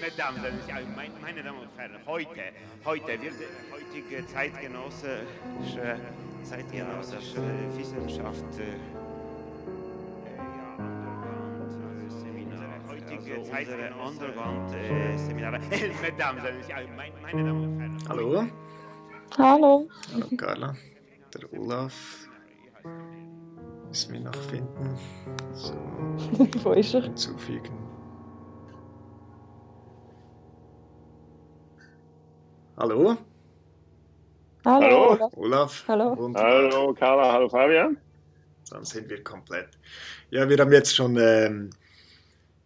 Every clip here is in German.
Mesdames, meine Damen und Herren, heute, heute wird heutige zeitgenössische, zeitgenössische Wissenschaft äh, heutige unsere Underground-Seminare. Mesdames, meine Damen und Herren. Hallo. Hallo. Hallo Carla. Der Olaf. Müssen wir noch finden. So. Wo ist er? Hinzufügen. Hallo? Hallo. Hallo. Olaf. Hallo. Wunderbar. Hallo Carla, hallo Fabian. Dann sind wir komplett. Ja, wir haben jetzt schon ähm,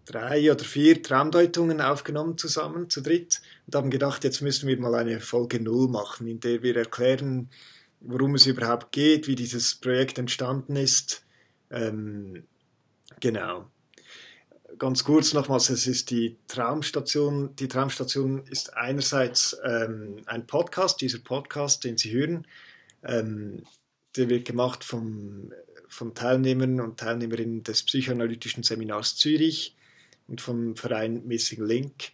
drei oder vier Traumdeutungen aufgenommen zusammen, zu dritt, und haben gedacht, jetzt müssen wir mal eine Folge Null machen, in der wir erklären, worum es überhaupt geht, wie dieses Projekt entstanden ist. Ähm, genau. Ganz kurz nochmals, es ist die Traumstation. Die Traumstation ist einerseits ähm, ein Podcast, dieser Podcast, den Sie hören, ähm, der wird gemacht vom, von Teilnehmern und Teilnehmerinnen des Psychoanalytischen Seminars Zürich und vom Verein Missing Link.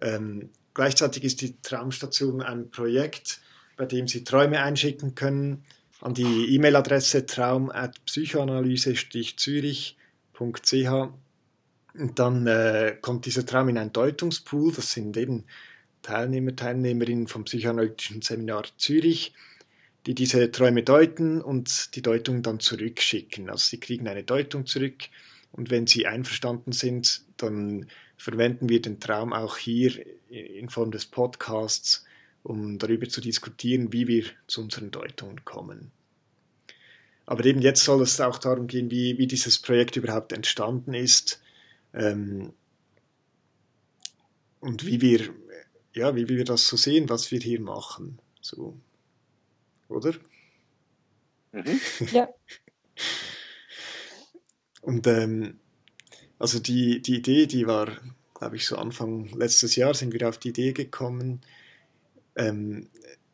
Ähm, gleichzeitig ist die Traumstation ein Projekt, bei dem Sie Träume einschicken können an die E-Mail-Adresse traum.psychoanalyse-zürich.ch und dann äh, kommt dieser Traum in einen Deutungspool, das sind eben Teilnehmer, Teilnehmerinnen vom Psychoanalytischen Seminar Zürich, die diese Träume deuten und die Deutung dann zurückschicken. Also sie kriegen eine Deutung zurück. Und wenn sie einverstanden sind, dann verwenden wir den Traum auch hier in Form des Podcasts, um darüber zu diskutieren, wie wir zu unseren Deutungen kommen. Aber eben jetzt soll es auch darum gehen, wie, wie dieses Projekt überhaupt entstanden ist ähm, und wie wir, ja, wie wir das so sehen, was wir hier machen. So. Oder? Mhm. Ja. Und ähm, also die, die Idee, die war, glaube ich, so Anfang letztes Jahr sind wir auf die Idee gekommen. Ähm,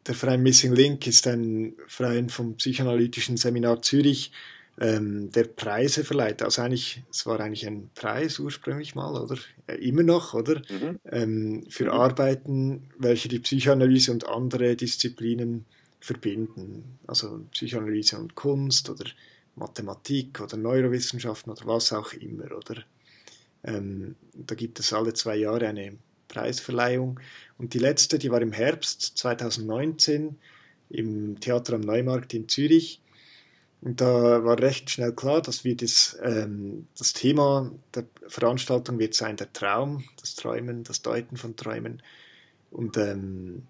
der Verein Missing Link ist ein Verein vom Psychoanalytischen Seminar Zürich, ähm, der Preise verleiht. Also eigentlich, es war eigentlich ein Preis ursprünglich mal, oder? Äh, immer noch, oder? Mhm. Ähm, für Mhm. Arbeiten, welche die Psychoanalyse und andere Disziplinen verbinden. Also Psychoanalyse und Kunst oder Mathematik oder Neurowissenschaften oder was auch immer, oder? Ähm, da gibt es alle zwei Jahre eine Preisverleihung. Und die letzte, die war im Herbst 2019 im Theater am Neumarkt in Zürich. Und da war recht schnell klar, dass wir das, ähm, das Thema der Veranstaltung wird sein der Traum, das Träumen, das Deuten von Träumen. Und ähm,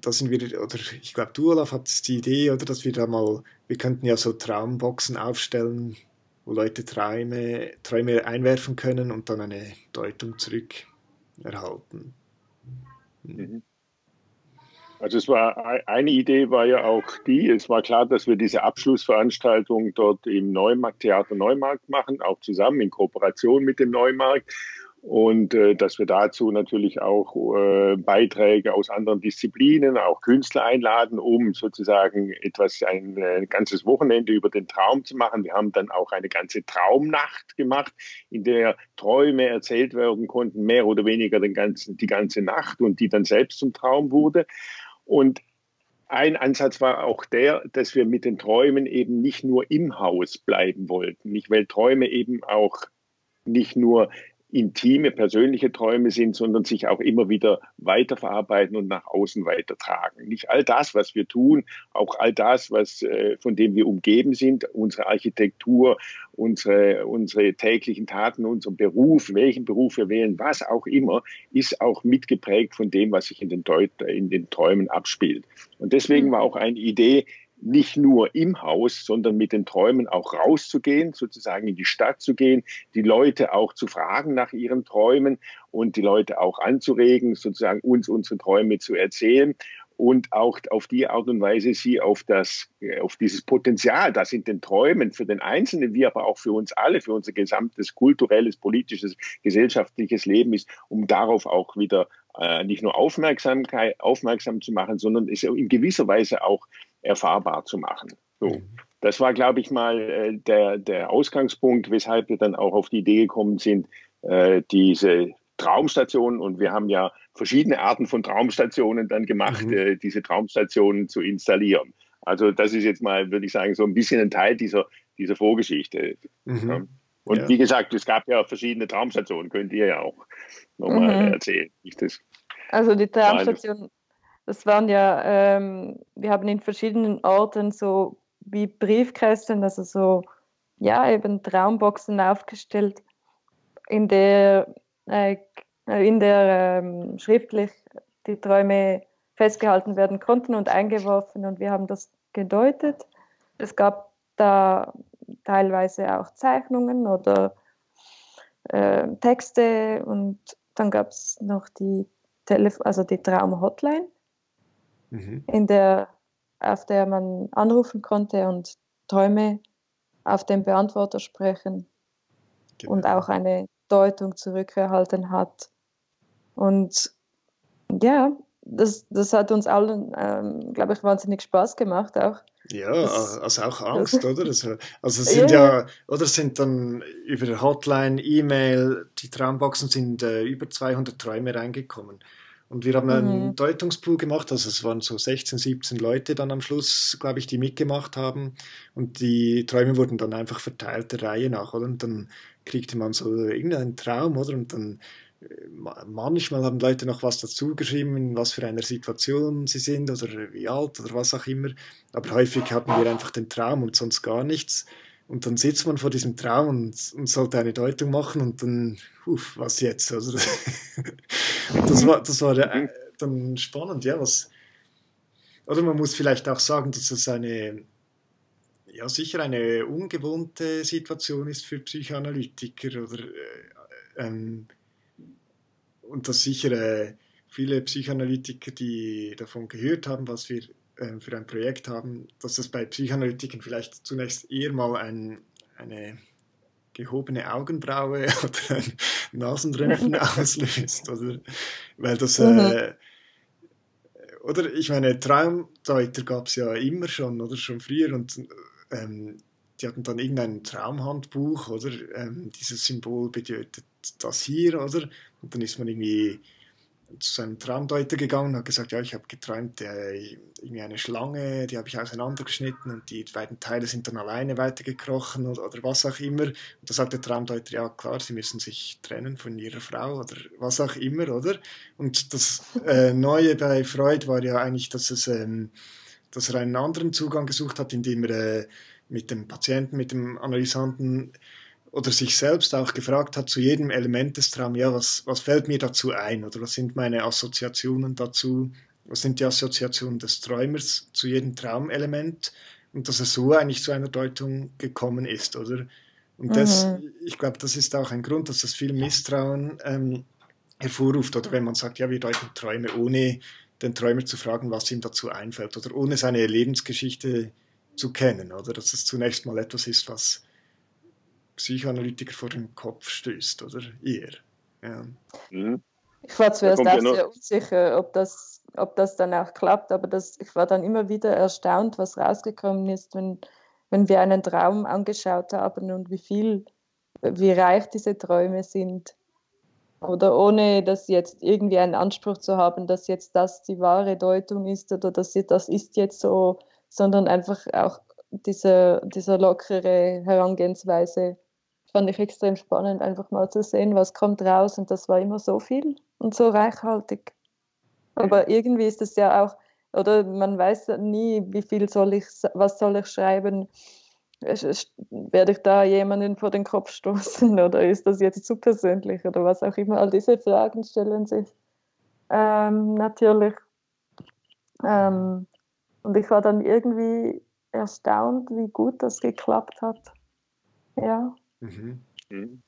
da sind wir, oder ich glaube, du, Olaf, hattest die Idee, oder, dass wir da mal, wir könnten ja so Traumboxen aufstellen, wo Leute Träume, Träume einwerfen können und dann eine Deutung zurück erhalten. Mhm. Also es war ei- eine Idee war ja auch die, es war klar, dass wir diese Abschlussveranstaltung dort im Neumarkt, Theater Neumarkt machen, auch zusammen in Kooperation mit dem Neumarkt. Und äh, dass wir dazu natürlich auch äh, Beiträge aus anderen Disziplinen, auch Künstler einladen, um sozusagen etwas, ein, äh, ganzes Wochenende über den Traum zu machen. Wir haben dann auch eine ganze Traumnacht gemacht, in der Träume erzählt werden konnten, mehr oder weniger den ganzen, die ganze Nacht und die dann selbst zum Traum wurde. Und ein Ansatz war auch der, dass wir mit den Träumen eben nicht nur im Haus bleiben wollten, nicht weil Träume eben auch nicht nur intime, persönliche Träume sind, sondern sich auch immer wieder weiterverarbeiten und nach außen weitertragen. Nicht all das, was wir tun, auch all das, was, äh, von dem wir umgeben sind, unsere Architektur, unsere, unsere täglichen Taten, unser Beruf, welchen Beruf wir wählen, was auch immer, ist auch mitgeprägt von dem, was sich in den, Deut in den Träumen abspielt. Und deswegen war auch eine Idee, nicht nur im Haus, sondern mit den Träumen auch rauszugehen, sozusagen in die Stadt zu gehen, die Leute auch zu fragen nach ihren Träumen und die Leute auch anzuregen, sozusagen uns unsere Träume zu erzählen und auch auf die Art und Weise sie auf das, auf dieses Potenzial, das in den Träumen für den Einzelnen, wie aber auch für uns alle, für unser gesamtes kulturelles, politisches, gesellschaftliches Leben ist, um darauf auch wieder äh, nicht nur Aufmerksamkeit, aufmerksam zu machen, sondern es in gewisser Weise auch erfahrbar zu machen. So. das war, glaube ich, mal äh, der, der Ausgangspunkt, weshalb wir dann auch auf die Idee gekommen sind, äh, diese Traumstationen und wir haben ja verschiedene Arten von Traumstationen dann gemacht, mhm. äh, diese Traumstationen zu installieren. Also das ist jetzt mal, würde ich sagen, so ein bisschen ein Teil dieser, dieser Vorgeschichte. Mhm. Ja. Und ja. wie gesagt, es gab ja verschiedene Traumstationen, könnt ihr ja auch nochmal mhm. erzählen. Das also die Traumstation, das waren ja, ähm, wir haben in verschiedenen Orten so wie Briefkästen, also so, ja, eben Traumboxen aufgestellt, in der, äh, in der ähm, schriftlich die Träume festgehalten werden konnten und eingeworfen und wir haben das gedeutet. Es gab da teilweise auch Zeichnungen oder äh, Texte und dann gab es noch die, Telef also die Traum-Hotline, mhm. in der, auf der man anrufen konnte und Träume auf den Beantworter sprechen genau. und auch eine Deutung zurückerhalten hat. Und ja, das, das hat uns allen, ähm, glaube ich, wahnsinnig Spaß gemacht auch. Ja, das, also auch Angst, oder? Also, also sind ja, ja, oder sind dann über Hotline, E-Mail, die Traumboxen sind äh, über 200 Träume reingekommen. Und wir haben mhm. einen Deutungspool gemacht, also es waren so 16, 17 Leute dann am Schluss, glaube ich, die mitgemacht haben. Und die Träume wurden dann einfach verteilt der Reihe nach, oder? Und dann kriegte man so irgendeinen Traum, oder? Und dann manchmal haben Leute noch was dazu geschrieben, in was für einer Situation sie sind oder wie alt oder was auch immer. Aber häufig hatten wir einfach den Traum und sonst gar nichts. Und dann sitzt man vor diesem Traum und, und sollte eine Deutung machen und dann, uff, was jetzt? Also das war, das war äh, dann spannend, ja, was. Oder man muss vielleicht auch sagen, dass es eine, ja, sicher eine ungewohnte Situation ist für Psychoanalytiker oder äh, ähm, und dass sicher äh, viele Psychoanalytiker, die davon gehört haben, was wir äh, für ein Projekt haben, dass das bei Psychoanalytikern vielleicht zunächst eher mal ein, eine gehobene Augenbraue oder ein Nasenrümpfen auslöst. Oder, weil das, mhm. äh, oder ich meine, Traumdeuter gab es ja immer schon, oder schon früher und ähm, die hatten dann irgendein Traumhandbuch, oder ähm, dieses Symbol bedeutet das hier, oder? Und dann ist man irgendwie zu seinem Traumdeuter gegangen und hat gesagt, ja, ich habe geträumt, äh, irgendwie eine Schlange, die habe ich auseinandergeschnitten und die beiden Teile sind dann alleine weitergekrochen oder, oder was auch immer. Und da sagt der Traumdeuter, ja klar, sie müssen sich trennen von ihrer Frau oder was auch immer, oder? Und das äh, Neue bei Freud war ja eigentlich, dass, es, ähm, dass er einen anderen Zugang gesucht hat, indem er äh, mit dem Patienten, mit dem Analysanten oder sich selbst auch gefragt hat zu jedem Element des Traums, ja, was, was fällt mir dazu ein? Oder was sind meine Assoziationen dazu, was sind die Assoziationen des Träumers zu jedem Traumelement? Und dass es so eigentlich zu einer Deutung gekommen ist, oder? Und das, mhm. ich glaube, das ist auch ein Grund, dass das viel Misstrauen ähm, hervorruft, oder wenn man sagt, ja, wir deuten Träume, ohne den Träumer zu fragen, was ihm dazu einfällt, oder ohne seine Lebensgeschichte zu kennen, oder? Dass es zunächst mal etwas ist, was Psychoanalytiker vor den Kopf stößt, oder ihr. Ja. Mhm. Ich war zuerst auch sehr unsicher, ob das, ob das dann auch klappt, aber das, ich war dann immer wieder erstaunt, was rausgekommen ist, wenn, wenn wir einen Traum angeschaut haben und wie viel, wie reich diese Träume sind. Oder ohne dass jetzt irgendwie einen Anspruch zu haben, dass jetzt das die wahre Deutung ist oder dass das ist jetzt so, sondern einfach auch diese, diese lockere Herangehensweise fand ich extrem spannend, einfach mal zu sehen, was kommt raus. Und das war immer so viel und so reichhaltig. Aber irgendwie ist es ja auch, oder man weiß nie, wie viel soll ich, was soll ich schreiben. Werde ich da jemanden vor den Kopf stoßen oder ist das jetzt zu persönlich oder was auch immer? All diese Fragen stellen sich ähm, natürlich. Ähm, und ich war dann irgendwie erstaunt, wie gut das geklappt hat. Ja. Mhm. mhm.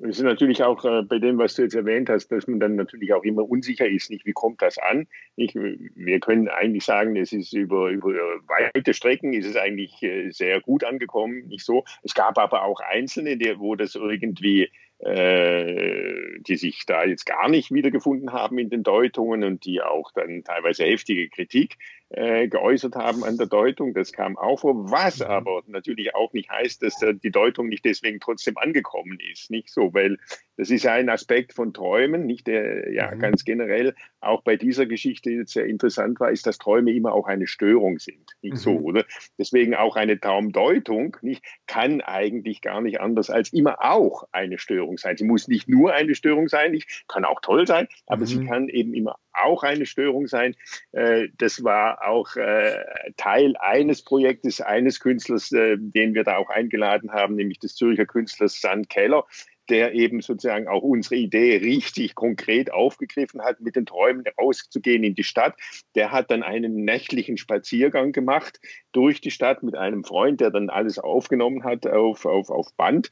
Es ist natürlich auch äh, bei dem, was du jetzt erwähnt hast, dass man dann natürlich auch immer unsicher ist, nicht wie kommt das an. Nicht, wir können eigentlich sagen, es ist über, über weite Strecken ist es eigentlich äh, sehr gut angekommen, nicht so. Es gab aber auch Einzelne, die, wo das irgendwie äh, die sich da jetzt gar nicht wiedergefunden haben in den Deutungen und die auch dann teilweise heftige Kritik äh, geäußert haben an der Deutung. Das kam auch vor, was mhm. aber natürlich auch nicht heißt, dass äh, die Deutung nicht deswegen trotzdem angekommen ist. Nicht so, weil das ist ja ein Aspekt von Träumen, nicht der ja mhm. ganz generell auch bei dieser Geschichte sehr interessant war, ist, dass Träume immer auch eine Störung sind. Nicht mhm. so, oder? Deswegen auch eine Traumdeutung nicht, kann eigentlich gar nicht anders als immer auch eine Störung sein. Sie muss nicht nur eine Störung sein, nicht, kann auch toll sein, aber mhm. sie kann eben immer auch eine Störung sein. Äh, das war auch äh, Teil eines Projektes eines Künstlers, äh, den wir da auch eingeladen haben, nämlich des Zürcher Künstlers Sand Keller, der eben sozusagen auch unsere Idee richtig konkret aufgegriffen hat, mit den Träumen rauszugehen in die Stadt. Der hat dann einen nächtlichen Spaziergang gemacht durch die Stadt mit einem Freund, der dann alles aufgenommen hat auf, auf, auf Band,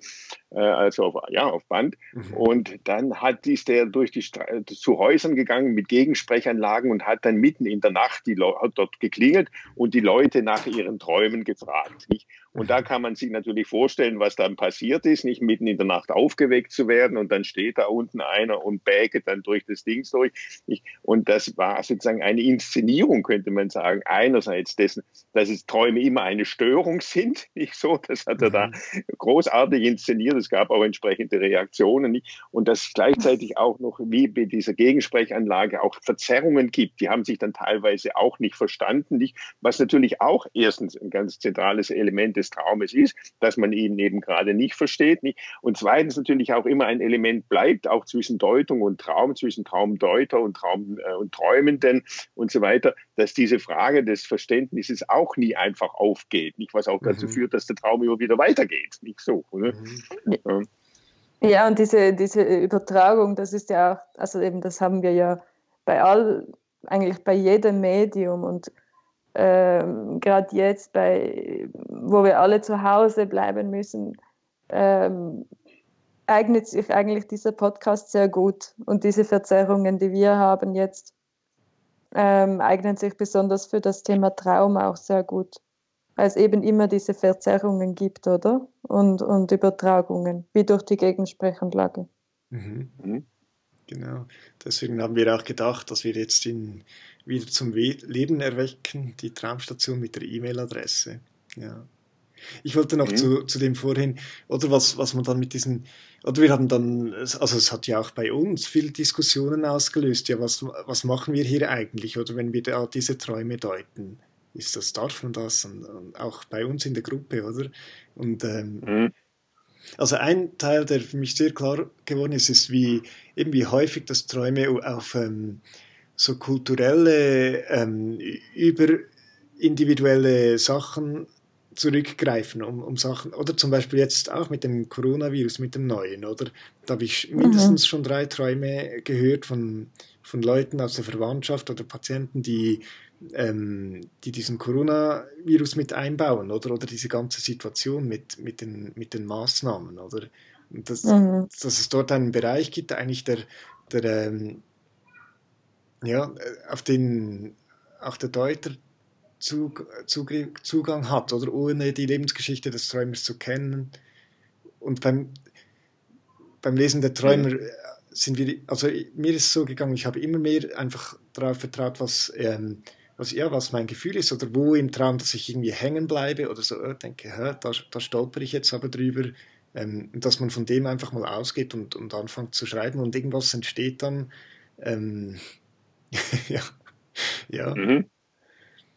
äh, also auf, ja, auf Band. Mhm. Und dann hat ist der durch die Stra zu Häusern gegangen mit Gegensprechanlagen und hat dann mitten in der Nacht die Le dort geklingelt und die Leute nach ihren Träumen gefragt. Nicht? Und da kann man sich natürlich vorstellen, was dann passiert ist, nicht mitten in der Nacht aufgeweckt zu werden und dann steht da unten einer und bäget dann durch das Ding durch. Und das war sozusagen eine Inszenierung, könnte man sagen. Einerseits dessen, dass es Träume immer eine Störung sind, nicht so. Das hat er da mhm. großartig inszeniert. Es gab auch entsprechende Reaktionen. Nicht? Und dass es gleichzeitig auch noch wie bei dieser Gegensprechanlage auch Verzerrungen gibt. Die haben sich dann teilweise auch nicht verstanden, nicht? Was natürlich auch erstens ein ganz zentrales Element des Traumes ist, dass man ihn eben gerade nicht versteht. Nicht? Und zweitens natürlich auch immer ein Element bleibt, auch zwischen Deutung und Traum, zwischen Traumdeuter und Traum äh, und Träumenden und so weiter, dass diese Frage des Verständnisses auch nie einfach aufgeht, nicht was auch dazu mhm. führt, dass der Traum immer wieder weitergeht, nicht so. Oder? Mhm. Ja. und diese, diese Übertragung, das ist ja auch, also eben das haben wir ja bei all, eigentlich bei jedem Medium und ähm, gerade jetzt, bei, wo wir alle zu Hause bleiben müssen, ähm, eignet sich eigentlich dieser Podcast sehr gut. Und diese Verzerrungen, die wir haben jetzt, ähm, eignen sich besonders für das Thema Traum auch sehr gut. Weil es eben immer diese Verzerrungen gibt, oder? Und, und Übertragungen, wie durch die Gegensprechanlage. Mhm. Genau. Deswegen haben wir auch gedacht, dass wir jetzt in wieder zum Leben erwecken, die Traumstation mit der E-Mail-Adresse. Ja. Ich wollte noch mhm. zu, zu dem vorhin, oder was, was man dann mit diesen, oder wir haben dann, also es hat ja auch bei uns viele Diskussionen ausgelöst, ja, was, was machen wir hier eigentlich, oder wenn wir da diese Träume deuten, ist das, darf man das, und, und auch bei uns in der Gruppe, oder? Und ähm, mhm. Also ein Teil, der für mich sehr klar geworden ist, ist, wie eben wie häufig das Träume auf ähm, so kulturelle, ähm, über individuelle Sachen zurückgreifen, um, um Sachen, oder zum Beispiel jetzt auch mit dem Coronavirus, mit dem neuen, oder? Da habe ich mindestens mhm. schon drei Träume gehört von, von Leuten aus der Verwandtschaft oder Patienten, die, ähm, die diesen Coronavirus mit einbauen, oder? Oder diese ganze Situation mit, mit, den, mit den Maßnahmen, oder? Und das, mhm. dass es dort einen Bereich gibt, eigentlich der, der ähm, ja, äh, auf den auch der Deuter Zug, Zugang hat, oder ohne die Lebensgeschichte des Träumers zu kennen. Und beim, beim Lesen der Träumer mhm. sind wir, also mir ist es so gegangen, ich habe immer mehr einfach darauf vertraut, was, ähm, was, ja, was mein Gefühl ist oder wo im Traum, dass ich irgendwie hängen bleibe oder so, äh, denke, hä, da, da stolper ich jetzt aber drüber. Ähm, dass man von dem einfach mal ausgeht und, und anfängt zu schreiben und irgendwas entsteht dann. Ähm, ja. ja. Mhm.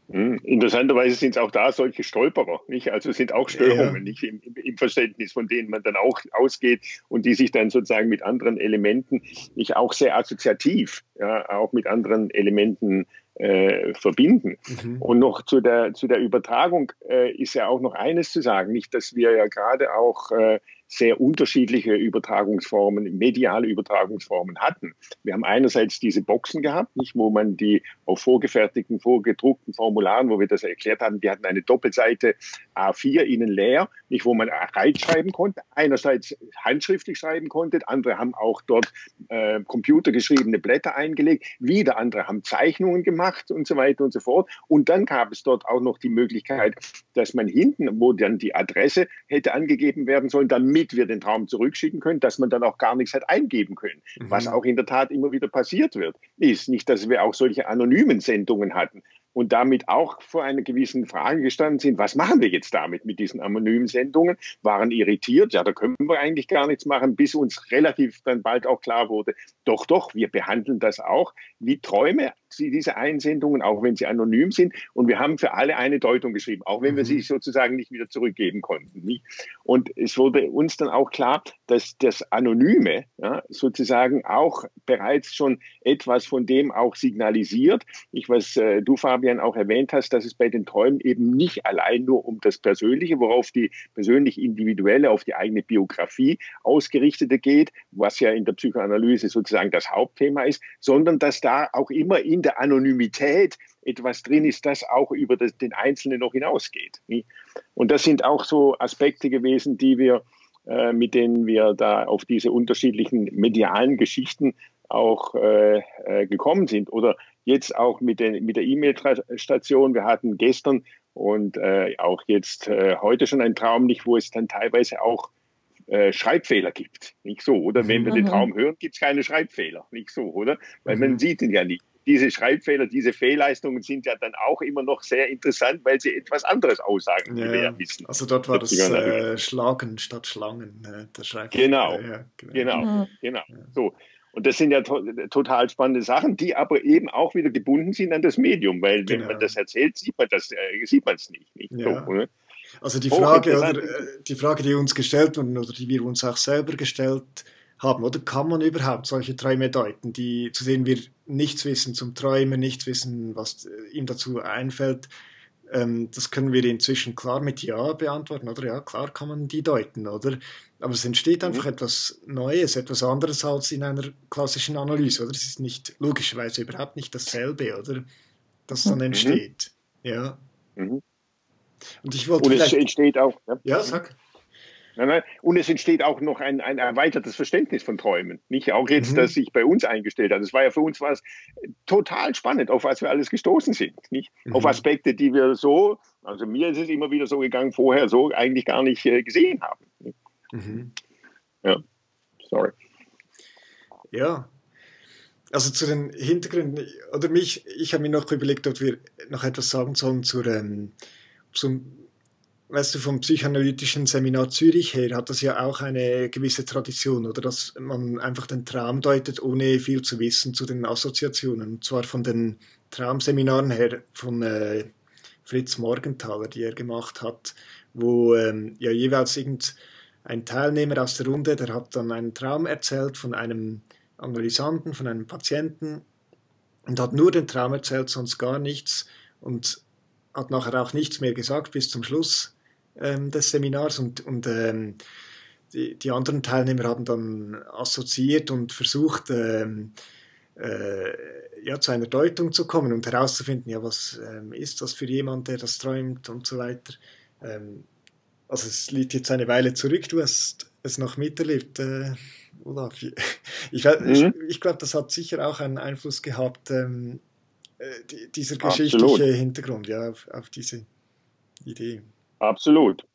mhm. Interessanterweise sind es auch da solche Stolperer, nicht? Also sind auch Störungen, ja. nicht im, im, Verständnis, von denen man dann auch ausgeht und die sich dann sozusagen mit anderen Elementen, nicht auch sehr assoziativ, ja, auch mit anderen Elementen äh, verbinden. Mhm. Und noch zu der, zu der Übertragung äh, ist ja auch noch eines zu sagen, nicht, dass wir ja gerade auch äh, sehr unterschiedliche Übertragungsformen, mediale Übertragungsformen hatten. Wir haben einerseits diese Boxen gehabt, nicht, wo man die auf vorgefertigten, vorgedruckten Formularen, wo wir das erklärt haben, die hatten eine Doppelseite A4 innen leer, nicht, wo man reinschreiben konnte. Einerseits handschriftlich schreiben konnte, andere haben auch dort äh, computergeschriebene Blätter eingelegt, wieder andere haben Zeichnungen gemacht und so weiter und so fort. Und dann gab es dort auch noch die Möglichkeit, dass man hinten, wo dann die Adresse hätte angegeben werden sollen, damit damit wir den Traum zurückschicken können, dass man dann auch gar nichts hat eingeben können. Mhm. Was auch in der Tat immer wieder passiert wird, ist nicht, dass wir auch solche anonymen Sendungen hatten, und damit auch vor einer gewissen Frage gestanden sind, was machen wir jetzt damit mit diesen anonymen Sendungen, waren irritiert, ja, da können wir eigentlich gar nichts machen, bis uns relativ dann bald auch klar wurde, doch, doch, wir behandeln das auch wie Träume, diese Einsendungen, auch wenn sie anonym sind. Und wir haben für alle eine Deutung geschrieben, auch wenn wir mhm. sie sozusagen nicht wieder zurückgeben konnten. Und es wurde uns dann auch klar, dass das Anonyme ja, sozusagen auch bereits schon etwas von dem auch signalisiert. Ich, was äh, du, Fabian, auch erwähnt hast, dass es bei den Träumen eben nicht allein nur um das Persönliche, worauf die persönlich individuelle, auf die eigene Biografie ausgerichtete geht, was ja in der Psychoanalyse sozusagen das Hauptthema ist, sondern dass da auch immer in der Anonymität etwas drin ist, das auch über das, den Einzelnen noch hinausgeht. Und das sind auch so Aspekte gewesen, die wir, äh, mit denen wir da auf diese unterschiedlichen medialen Geschichten auch äh, äh, gekommen sind. Oder jetzt auch mit, den, mit der E-Mail-Station. Wir hatten gestern und äh, auch jetzt äh, heute schon einen Traum nicht, wo es dann teilweise auch äh, Schreibfehler gibt. Nicht so, oder? Wenn wir mhm. den Traum hören, gibt es keine Schreibfehler. Nicht so, oder? Weil mhm. man sieht ihn ja nicht. Diese Schreibfehler, diese Fehlleistungen sind ja dann auch immer noch sehr interessant, weil sie etwas anderes aussagen, ja, wie wir ja wissen. Also dort war das äh, Schlagen statt Schlangen, äh, der Schreibfehler. Genau, ja, genau, genau. Mhm. genau. So. Und das sind ja to total spannende Sachen, die aber eben auch wieder gebunden sind an das Medium, weil genau. wenn man das erzählt, sieht man das, äh, sieht man es nicht. nicht ja. so, also die Frage, oder, äh, die Frage, die uns gestellt wurden oder die wir uns auch selber gestellt haben, oder kann man überhaupt solche Träume deuten, die, zu denen wir nichts wissen zum Träumen, nichts wissen, was äh, ihm dazu einfällt? Ähm, das können wir inzwischen klar mit Ja beantworten, oder? Ja, klar kann man die deuten, oder? Aber es entsteht einfach mhm. etwas Neues, etwas anderes als in einer klassischen Analyse, oder? Es ist nicht logischerweise überhaupt nicht dasselbe, oder? Das dann mhm. entsteht. Ja. Mhm. Und ich wollte. Und es entsteht auch. Ja, ja sag. Nein, nein. Und es entsteht auch noch ein, ein erweitertes Verständnis von Träumen. Nicht auch jetzt, mhm. das sich bei uns eingestellt hat. Es war ja für uns was total spannend, auf was wir alles gestoßen sind. Nicht? Mhm. Auf Aspekte, die wir so, also mir ist es immer wieder so gegangen, vorher so eigentlich gar nicht äh, gesehen haben. Mhm. Ja, sorry. Ja, also zu den Hintergründen, oder mich, ich habe mir noch überlegt, ob wir noch etwas sagen sollen zur, ähm, zum, weißt du, vom psychoanalytischen Seminar Zürich her hat das ja auch eine gewisse Tradition, oder dass man einfach den Traum deutet, ohne viel zu wissen zu den Assoziationen. Und zwar von den Traumseminaren her von äh, Fritz Morgenthaler, die er gemacht hat, wo ähm, ja jeweils irgendein Teilnehmer aus der Runde, der hat dann einen Traum erzählt von einem Analysanten, von einem Patienten und hat nur den Traum erzählt, sonst gar nichts. Und hat nachher auch nichts mehr gesagt bis zum Schluss ähm, des Seminars und, und ähm, die, die, anderen Teilnehmer haben dann assoziiert und versucht, ähm, äh, ja, zu einer Deutung zu kommen und herauszufinden, ja, was ähm, ist das für jemand, der das träumt und so weiter. Ähm, also es liegt jetzt eine Weile zurück, du hast es noch miterlebt, äh, Olaf. Ich, ich, mhm. ich, ich glaube, das hat sicher auch einen Einfluss gehabt, ähm, äh, dieser geschichtliche Absolut. Hintergrund, ja, auf, auf, diese Idee. Absolut.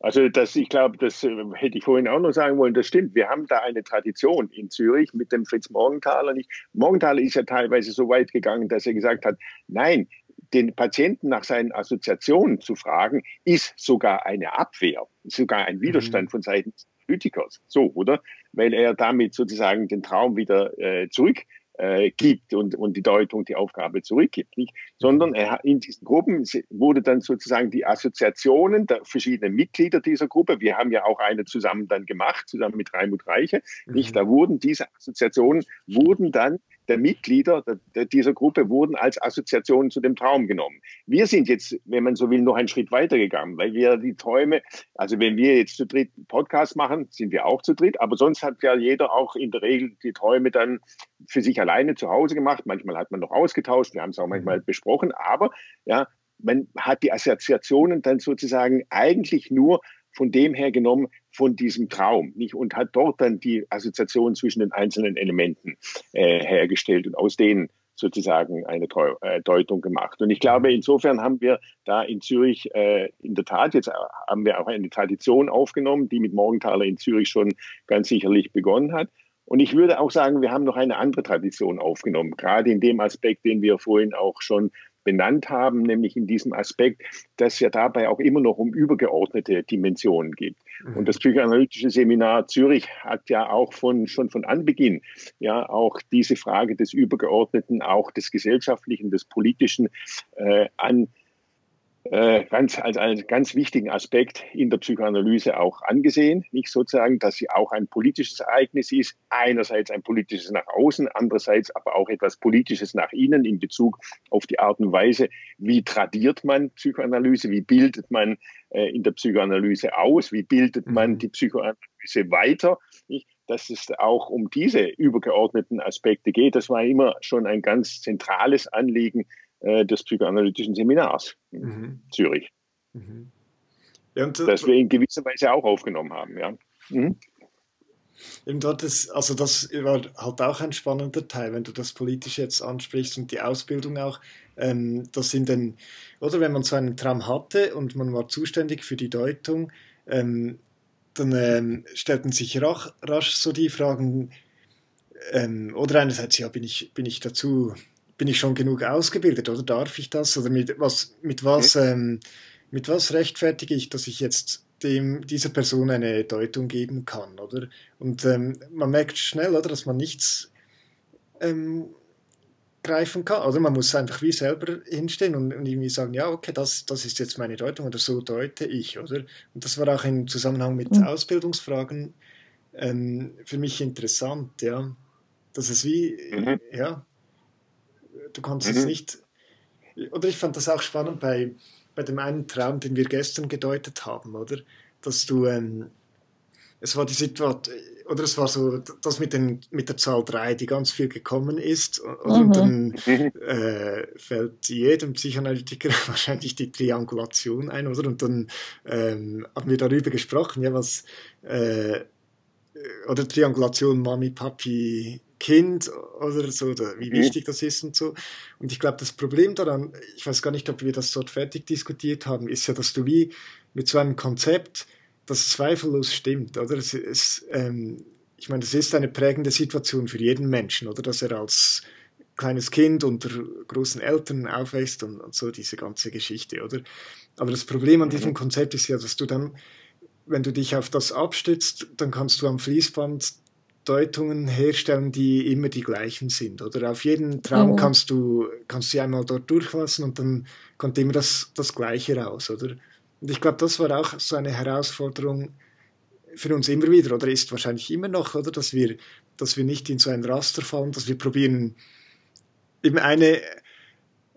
Also das, ich glaube, das äh, hätte ich vorhin auch noch sagen wollen, das stimmt. Wir haben da eine Tradition in Zürich mit dem Fritz Morgenthaler nicht. Morgenthaler ist ja teilweise so weit gegangen, dass er gesagt hat, nein, den Patienten nach seinen Assoziationen zu fragen, ist sogar eine Abwehr, sogar ein Widerstand mhm. von Seiten des Politikers. So, oder? Weil er damit sozusagen den Traum wieder äh, zurück äh, gibt und, und die Deutung, die Aufgabe zurückgibt, nicht? Sondern er, in diesen Gruppen wurde dann sozusagen die Assoziationen der verschiedenen Mitglieder dieser Gruppe, wir haben ja auch eine zusammen dann gemacht, zusammen mit Raimund Reiche, nicht? Mhm. Da wurden diese Assoziationen, wurden dann der Mitglieder dieser Gruppe wurden als Assoziationen zu dem Traum genommen. Wir sind jetzt, wenn man so will, noch einen Schritt weiter gegangen, weil wir die Träume, also wenn wir jetzt zu dritt Podcast machen, sind wir auch zu dritt, aber sonst hat ja jeder auch in der Regel die Träume dann für sich alleine zu Hause gemacht. Manchmal hat man noch ausgetauscht, wir haben es auch manchmal besprochen, aber ja, man hat die Assoziationen dann sozusagen eigentlich nur von dem her genommen, von diesem Traum nicht? und hat dort dann die Assoziation zwischen den einzelnen Elementen äh, hergestellt und aus denen sozusagen eine äh, Deutung gemacht. Und ich glaube, insofern haben wir da in Zürich äh, in der Tat, jetzt haben wir auch eine Tradition aufgenommen, die mit Morgenthaler in Zürich schon ganz sicherlich begonnen hat. Und ich würde auch sagen, wir haben noch eine andere Tradition aufgenommen, gerade in dem Aspekt, den wir vorhin auch schon benannt haben, nämlich in diesem Aspekt, dass es ja dabei auch immer noch um übergeordnete Dimensionen geht. Mhm. Und das psychoanalytische Seminar Zürich hat ja auch von, schon von Anbeginn ja auch diese Frage des Übergeordneten, auch des Gesellschaftlichen, des Politischen äh, an äh, ganz, als einen ganz wichtigen Aspekt in der Psychoanalyse auch angesehen. Nicht sozusagen, dass sie auch ein politisches Ereignis ist, einerseits ein politisches nach außen, andererseits aber auch etwas politisches nach innen in Bezug auf die Art und Weise, wie tradiert man Psychoanalyse, wie bildet man äh, in der Psychoanalyse aus, wie bildet man mhm. die Psychoanalyse weiter. Nicht? Dass es auch um diese übergeordneten Aspekte geht, das war immer schon ein ganz zentrales Anliegen äh, des psychoanalytischen Seminars in mhm. Zürich. Mhm. Ja, und, das wir in gewisser Weise auch aufgenommen haben, ja. Mhm. Eben dort ist, also das war halt auch ein spannender Teil, wenn du das Politische jetzt ansprichst und die Ausbildung auch. Ähm, das sind dann, oder wenn man so einen Traum hatte und man war zuständig für die Deutung, ähm, dann ähm, stellten sich rasch, rasch so die Fragen, ähm, oder einerseits, ja, bin ich, bin ich dazu bin ich schon genug ausgebildet oder darf ich das? Oder mit was, mit was, okay. ähm, mit was rechtfertige ich, dass ich jetzt dem, dieser Person eine Deutung geben kann, oder? Und ähm, man merkt schnell, oder, dass man nichts ähm, greifen kann. Oder man muss einfach wie selber hinstehen und, und, irgendwie sagen, ja, okay, das, das ist jetzt meine Deutung oder so deute ich, oder? Und das war auch im Zusammenhang mit mhm. Ausbildungsfragen ähm, für mich interessant, ja. Dass es wie, mhm. ja, Du kannst mhm. es nicht. Oder ich fand das auch spannend bei, bei dem einen Traum, den wir gestern gedeutet haben, oder? Dass du, ähm, es war die Situation, oder es war so, das mit, den, mit der Zahl 3, die ganz viel gekommen ist. Und, mhm. dann äh, fällt jedem Psychoanalytiker wahrscheinlich die Triangulation ein, oder? Und dann ähm, haben wir darüber gesprochen, ja, was, äh, oder Triangulation Mami, Papi, Kind oder so, oder wie mhm. wichtig das ist und so. Und ich glaube, das Problem daran, ich weiß gar nicht, ob wir das dort fertig diskutiert haben, ist ja, dass du wie mit so einem Konzept, das zweifellos stimmt, oder? Es ist, ähm, ich meine, das ist eine prägende Situation für jeden Menschen, oder? Dass er als kleines Kind unter großen Eltern aufwächst und, und so diese ganze Geschichte, oder? Aber das Problem an diesem mhm. Konzept ist ja, dass du dann, wenn du dich auf das abstützt, dann kannst du am Fließband Deutungen herstellen, die immer die gleichen sind. Oder auf jeden Traum mhm. kannst du kannst du einmal dort durchlassen und dann kommt immer das, das Gleiche raus, oder? Und ich glaube, das war auch so eine Herausforderung für uns immer wieder, oder ist wahrscheinlich immer noch, oder, dass wir, dass wir nicht in so ein Raster fallen, dass wir probieren, eben eine,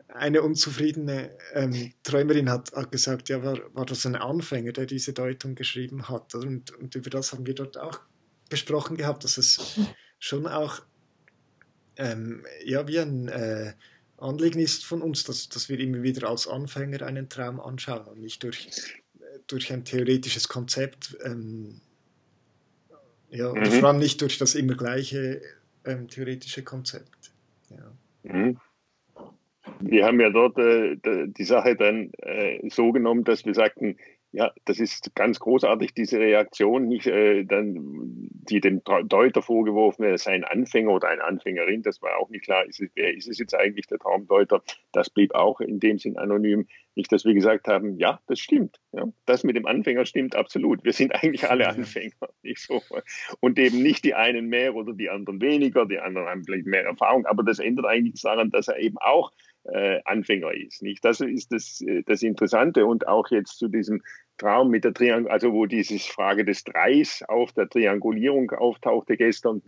eine unzufriedene ähm, Träumerin hat, hat gesagt, ja, war, war das ein Anfänger, der diese Deutung geschrieben hat? Und, und über das haben wir dort auch besprochen gehabt, dass es schon auch ähm, ja, wie ein äh, Anliegen ist von uns, dass, dass wir immer wieder als Anfänger einen Traum anschauen und nicht durch, durch ein theoretisches Konzept, ähm, ja, mhm. vor allem nicht durch das immer gleiche ähm, theoretische Konzept. Ja. Mhm. Wir haben ja dort äh, die Sache dann äh, so genommen, dass wir sagten, ja, das ist ganz großartig, diese Reaktion, nicht äh, dann, die dem Deuter vorgeworfen wird, er sei ein Anfänger oder eine Anfängerin, das war auch nicht klar, ist es, wer ist es jetzt eigentlich, der Traumdeuter? Das blieb auch in dem Sinn anonym. Nicht, dass wir gesagt haben, ja, das stimmt. Ja, das mit dem Anfänger stimmt absolut. Wir sind eigentlich alle Anfänger. Nicht so. Und eben nicht die einen mehr oder die anderen weniger, die anderen haben vielleicht mehr Erfahrung, aber das ändert eigentlich daran, dass er eben auch äh, Anfänger ist. Nicht? Das ist das, äh, das Interessante und auch jetzt zu diesem Traum mit der Triangulierung, also wo diese Frage des Dreis auf der Triangulierung auftauchte gestern.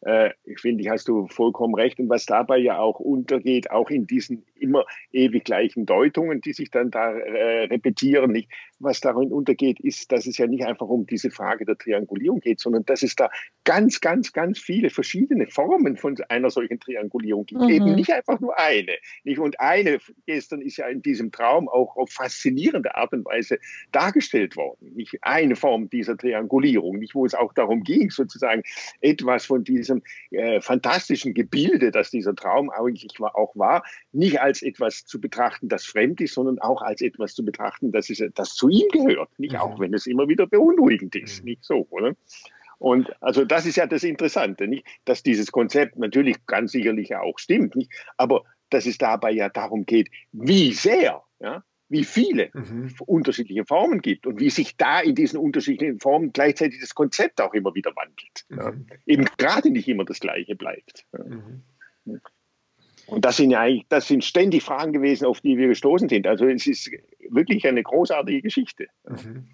Äh, ich finde, ich hast du vollkommen recht. Und was dabei ja auch untergeht, auch in diesen immer ewig gleichen Deutungen, die sich dann da äh, repetieren, nicht? Was darin untergeht, ist, dass es ja nicht einfach um diese Frage der Triangulierung geht, sondern dass es da ganz, ganz, ganz viele verschiedene Formen von einer solchen Triangulierung gibt. Mhm. Eben nicht einfach nur eine. Nicht? Und eine gestern ist ja in diesem Traum auch auf faszinierende Art und Weise dargestellt worden. Nicht eine Form dieser Triangulierung, nicht wo es auch darum ging, sozusagen etwas von diesem äh, fantastischen Gebilde, das dieser Traum eigentlich auch war, nicht als etwas zu betrachten, das fremd ist, sondern auch als etwas zu betrachten, das, ist, das zu ihm gehört. Nicht mhm. auch, wenn es immer wieder beunruhigend ist. Mhm. Nicht so, oder? Und also das ist ja das Interessante, nicht? Dass dieses Konzept natürlich ganz sicherlich auch stimmt, nicht? Aber dass es dabei ja darum geht, wie sehr, ja, wie viele mhm. unterschiedliche Formen gibt und wie sich da in diesen unterschiedlichen Formen gleichzeitig das Konzept auch immer wieder wandelt. Mhm. Ja. Eben gerade nicht immer das Gleiche bleibt. Ja. Und das sind ja eigentlich, das sind ständig Fragen gewesen, auf die wir gestoßen sind. Also es ist wirklich eine großartige Geschichte. Mhm.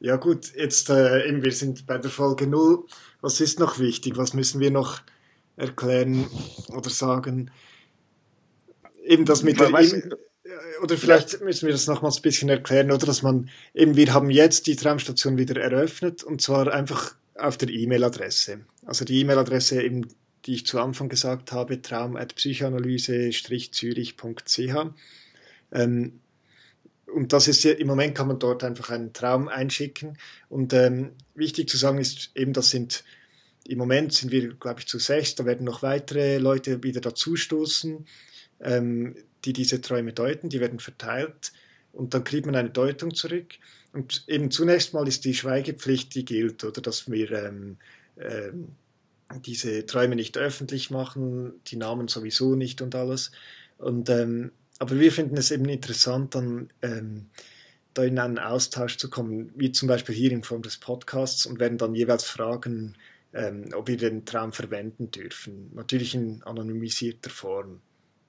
Ja gut, jetzt äh, wir sind bei der Folge 0. Was ist noch wichtig? Was müssen wir noch erklären oder sagen? Eben das mit der... Eben, oder vielleicht müssen wir das nochmals ein bisschen erklären, oder dass man eben, wir haben jetzt die Traumstation wieder eröffnet und zwar einfach auf der E-Mail-Adresse. Also die E-Mail-Adresse eben, die ich zu Anfang gesagt habe, traum.psychoanalyse-zürich.ch. Ähm, und das ist im Moment kann man dort einfach einen Traum einschicken. Und ähm, wichtig zu sagen ist eben, das sind, im Moment sind wir, glaube ich, zu sechs, da werden noch weitere Leute wieder dazustoßen, ähm, die diese Träume deuten, die werden verteilt und dann kriegt man eine Deutung zurück. Und eben zunächst mal ist die Schweigepflicht, die gilt, oder dass wir ähm, ähm, diese Träume nicht öffentlich machen, die Namen sowieso nicht und alles. Und ähm, aber wir finden es eben interessant, dann ähm, da in einen Austausch zu kommen, wie zum Beispiel hier in Form des Podcasts und werden dann jeweils fragen, ähm, ob wir den Traum verwenden dürfen. Natürlich in anonymisierter Form.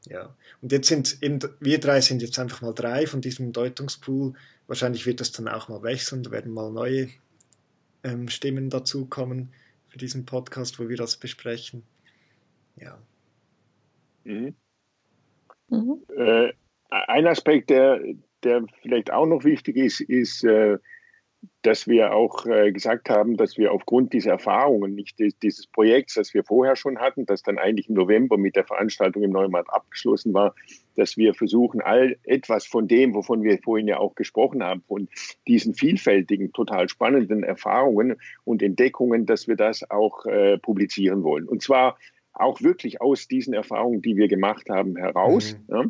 Ja. Und jetzt sind eben, wir drei sind jetzt einfach mal drei von diesem Deutungspool. Wahrscheinlich wird das dann auch mal wechseln, da werden mal neue ähm, Stimmen dazukommen für diesen Podcast, wo wir das besprechen. Ja. Mhm. Mhm. Äh, ein Aspekt, der, der vielleicht auch noch wichtig ist, ist, äh, dass wir auch äh, gesagt haben, dass wir aufgrund dieser Erfahrungen, nicht dieses Projekts, das wir vorher schon hatten, das dann eigentlich im November mit der Veranstaltung im Neumarkt abgeschlossen war, dass wir versuchen, all etwas von dem, wovon wir vorhin ja auch gesprochen haben, von diesen vielfältigen, total spannenden Erfahrungen und Entdeckungen, dass wir das auch äh, publizieren wollen. Und zwar auch wirklich aus diesen Erfahrungen, die wir gemacht haben, heraus. Mhm. Ja.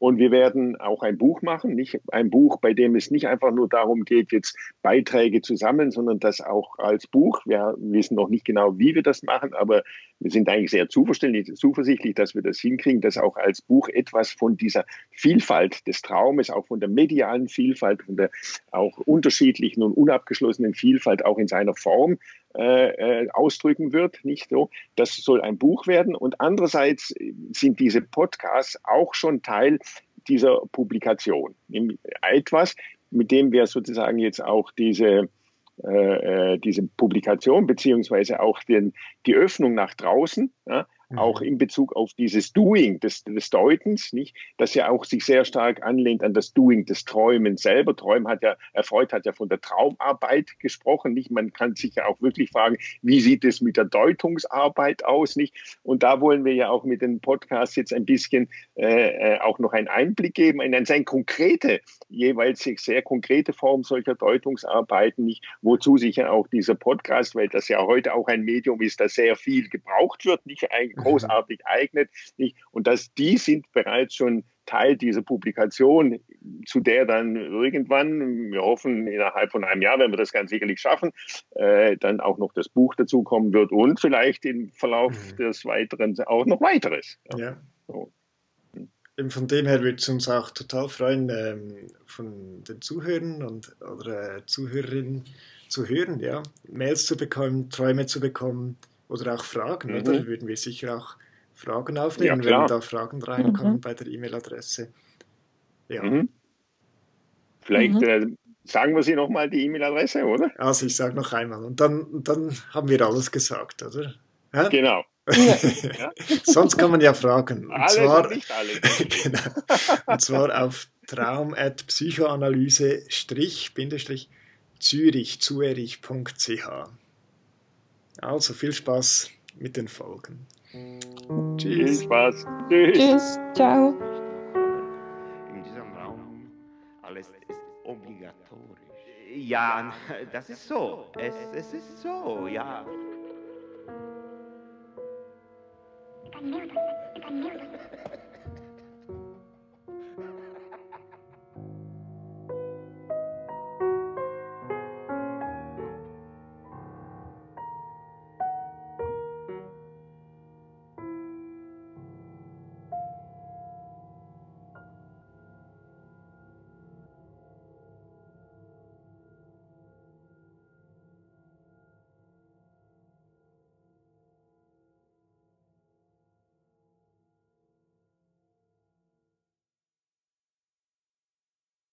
Und wir werden auch ein Buch machen, nicht ein Buch, bei dem es nicht einfach nur darum geht, jetzt Beiträge zu sammeln, sondern das auch als Buch. Wir wissen noch nicht genau, wie wir das machen, aber wir sind eigentlich sehr zuversichtlich, dass wir das hinkriegen, dass auch als Buch etwas von dieser Vielfalt des Traumes, auch von der medialen Vielfalt, von der auch unterschiedlichen und unabgeschlossenen Vielfalt auch in seiner Form äh, äh, ausdrücken wird, nicht so. Das soll ein Buch werden. Und andererseits sind diese Podcasts auch schon Teil dieser Publikation. Etwas, mit dem wir sozusagen jetzt auch diese, äh, äh, diese Publikation beziehungsweise auch den, die Öffnung nach draußen ja, auch mhm. in Bezug auf dieses Doing des, des Deutens, nicht, das ja auch sich sehr stark anlehnt an das Doing des Träumen selber. Träumen hat ja, Erfreut hat ja von der Traumarbeit gesprochen, nicht? Man kann sich ja auch wirklich fragen, wie sieht es mit der Deutungsarbeit aus, nicht? Und da wollen wir ja auch mit dem Podcast jetzt ein bisschen äh, äh auch noch einen Einblick geben in eine sehr konkrete, jeweils sehr konkrete Form solcher Deutungsarbeiten, nicht? Wozu sich ja auch dieser Podcast, weil das ja heute auch ein Medium ist, das sehr viel gebraucht wird, nicht großartig eignet. Nicht? Und dass die sind bereits schon Teil dieser Publikation, zu der dann irgendwann, wir hoffen innerhalb von einem Jahr, wenn wir das ganz sicherlich schaffen, äh, dann auch noch das Buch dazukommen wird und vielleicht im Verlauf mhm. des Weiteren auch noch weiteres. Ja. ja. So. Von dem her würde es uns auch total freuen, ähm, von den Zuhörern und oder äh, Zuhörerinnen zu hören, ja, Mails zu bekommen, Träume zu bekommen, oder auch Fragen, mhm. oder? Würden wir sicher auch Fragen aufnehmen, ja, wenn da Fragen reinkommen mhm. bei der E-Mail-Adresse. Ja. Mhm. Vielleicht mhm. äh, sagen wir sie nochmal die E-Mail-Adresse, oder? Also ich sage noch einmal und dann, dann haben wir alles gesagt, oder? Ja? Genau. Ja. Sonst kann man ja fragen. Und alle, zwar, nicht alle. genau, und zwar auf traum.psychoanalyse-zürich.ch. Also viel Spaß mit den Folgen. Tschüss. Viel Spaß. Tschüss. Tschüss. Ciao. In diesem Raum alles ist obligatorisch. Ja, das ist so. Es, es ist so, ja.